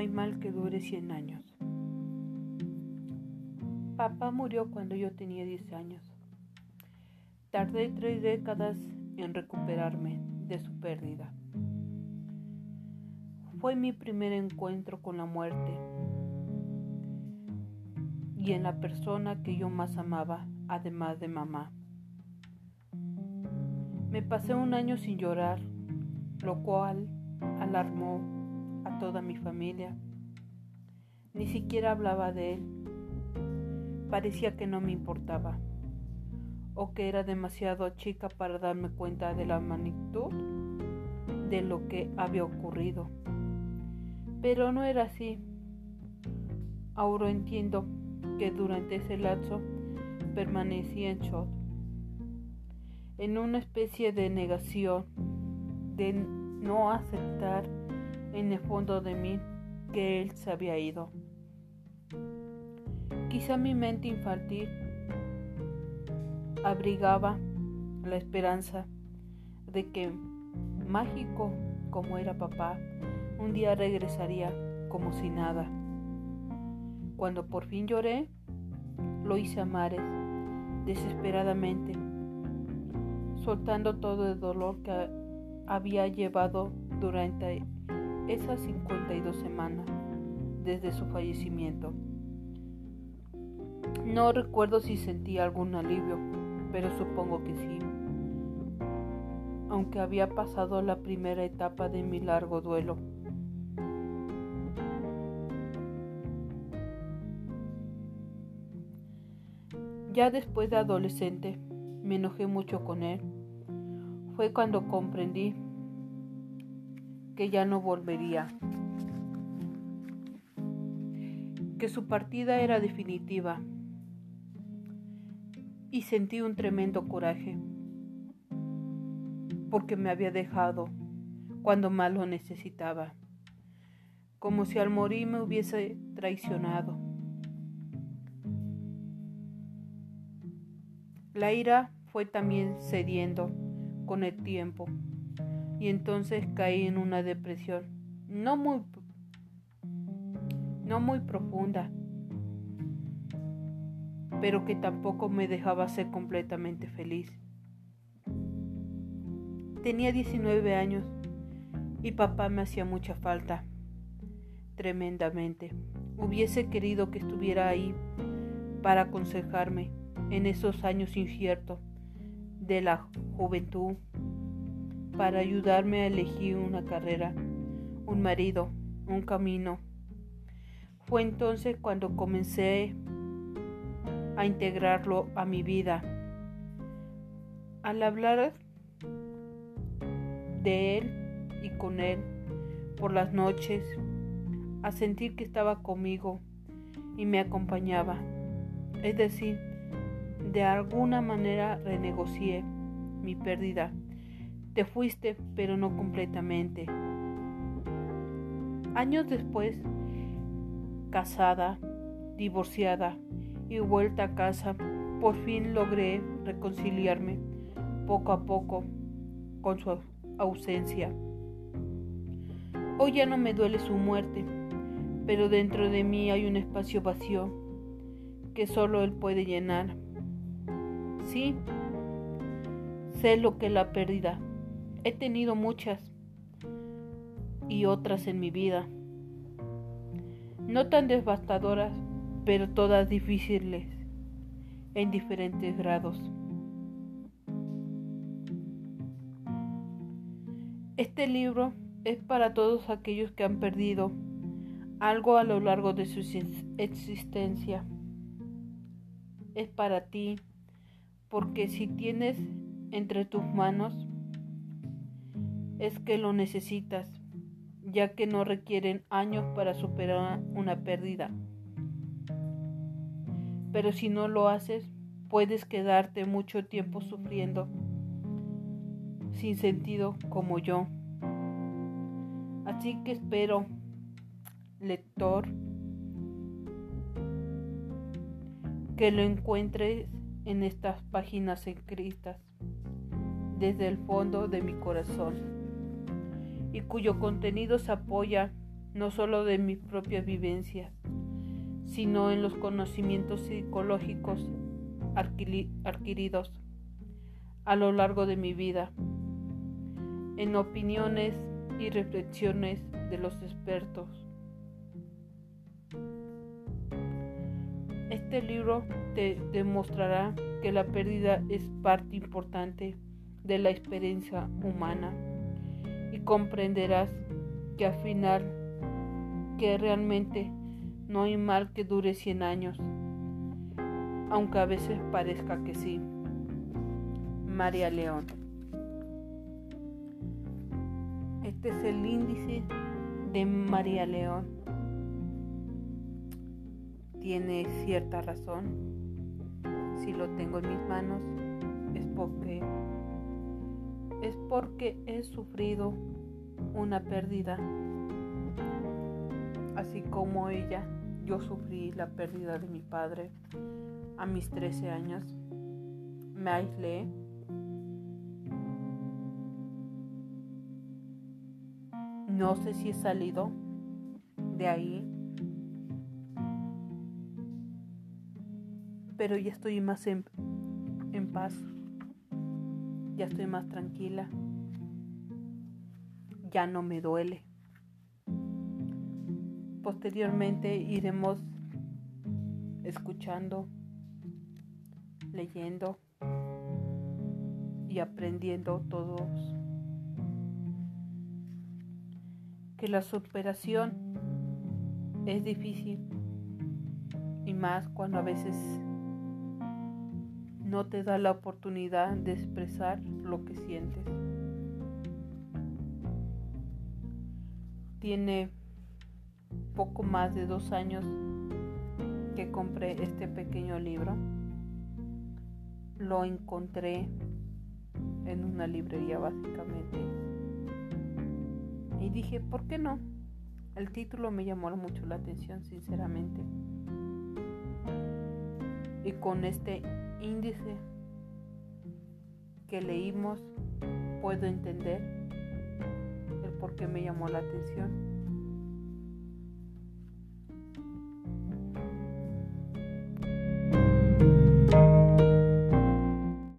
hay mal que dure 100 años. Papá murió cuando yo tenía 10 años. Tardé tres décadas en recuperarme de su pérdida. Fue mi primer encuentro con la muerte y en la persona que yo más amaba, además de mamá. Me pasé un año sin llorar, lo cual alarmó a toda mi familia. Ni siquiera hablaba de él. Parecía que no me importaba o que era demasiado chica para darme cuenta de la magnitud de lo que había ocurrido. Pero no era así. Ahora entiendo que durante ese lapso permanecí en shock, en una especie de negación, de no aceptar en el fondo de mí que él se había ido. Quizá mi mente infantil abrigaba la esperanza de que, mágico como era papá, un día regresaría como si nada. Cuando por fin lloré, lo hice a mares, desesperadamente, soltando todo el dolor que había llevado durante esas 52 semanas desde su fallecimiento. No recuerdo si sentí algún alivio, pero supongo que sí. Aunque había pasado la primera etapa de mi largo duelo. Ya después de adolescente me enojé mucho con él. Fue cuando comprendí que ya no volvería, que su partida era definitiva. Y sentí un tremendo coraje. Porque me había dejado cuando más lo necesitaba, como si al morir me hubiese traicionado. La ira fue también cediendo con el tiempo y entonces caí en una depresión no muy no muy profunda pero que tampoco me dejaba ser completamente feliz. Tenía 19 años y papá me hacía mucha falta, tremendamente. Hubiese querido que estuviera ahí para aconsejarme en esos años inciertos de la juventud para ayudarme a elegir una carrera, un marido, un camino. Fue entonces cuando comencé a integrarlo a mi vida. Al hablar de él y con él por las noches, a sentir que estaba conmigo y me acompañaba. Es decir, de alguna manera renegocié mi pérdida te fuiste, pero no completamente. Años después, casada, divorciada y vuelta a casa, por fin logré reconciliarme poco a poco con su ausencia. Hoy ya no me duele su muerte, pero dentro de mí hay un espacio vacío que solo él puede llenar. Sí, sé lo que la pérdida He tenido muchas y otras en mi vida, no tan devastadoras, pero todas difíciles en diferentes grados. Este libro es para todos aquellos que han perdido algo a lo largo de su existencia. Es para ti, porque si tienes entre tus manos es que lo necesitas, ya que no requieren años para superar una pérdida. Pero si no lo haces, puedes quedarte mucho tiempo sufriendo, sin sentido como yo. Así que espero, lector, que lo encuentres en estas páginas escritas desde el fondo de mi corazón y cuyo contenido se apoya no solo de mi propia vivencia, sino en los conocimientos psicológicos adquiridos a lo largo de mi vida, en opiniones y reflexiones de los expertos. Este libro te demostrará que la pérdida es parte importante de la experiencia humana y comprenderás que al final que realmente no hay mal que dure 100 años, aunque a veces parezca que sí. María León. Este es el índice de María León. Tiene cierta razón. Si lo tengo en mis manos es porque es porque he sufrido una pérdida. Así como ella, yo sufrí la pérdida de mi padre a mis 13 años. Me aislé No sé si he salido de ahí, pero ya estoy más en, en paz, ya estoy más tranquila, ya no me duele. Posteriormente iremos escuchando, leyendo y aprendiendo todos que la superación es difícil y más cuando a veces no te da la oportunidad de expresar lo que sientes. Tiene poco más de dos años que compré este pequeño libro. Lo encontré en una librería básicamente y dije, ¿por qué no? El título me llamó mucho la atención, sinceramente. Y con este índice que leímos, puedo entender el por qué me llamó la atención.